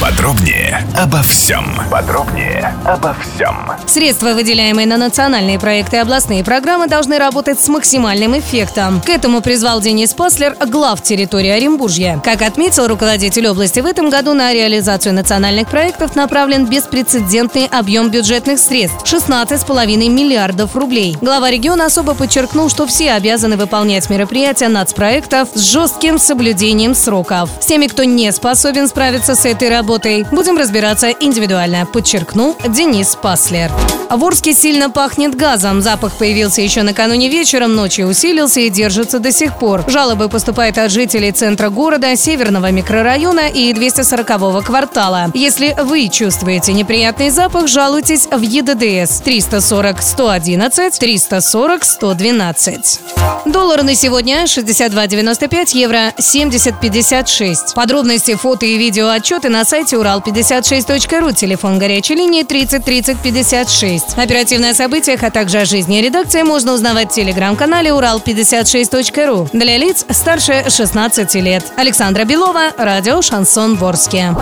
Подробнее обо всем. Подробнее обо всем. Средства, выделяемые на национальные проекты и областные программы, должны работать с максимальным эффектом. К этому призвал Денис Паслер, глав территории Оренбуржья. Как отметил руководитель области, в этом году на реализацию национальных проектов направлен беспрецедентный объем бюджетных средств – 16,5 миллиардов рублей. Глава региона особо подчеркнул, что все обязаны выполнять мероприятия нацпроектов с жестким соблюдением сроков. С теми, кто не способен справиться с этой работой, будем разбираться индивидуально, подчеркнул Денис Паслер. В Орске сильно пахнет газом. Запах появился еще накануне вечером, ночью усилился и держится до сих пор. Жалобы поступают от жителей центра города, северного микрорайона и 240-го квартала. Если вы чувствуете неприятный запах, жалуйтесь в ЕДДС 340 111 340 112. Доллар на сегодня 62.95, евро 70.56. Подробности, фото и видео отчеты на сайте урал56.ру, телефон горячей линии 30 30 56. Оперативные о событиях, а также о жизни редакции можно узнавать в телеграм-канале урал56.ру для лиц старше 16 лет. Александра Белова, радио «Шансон Ворске».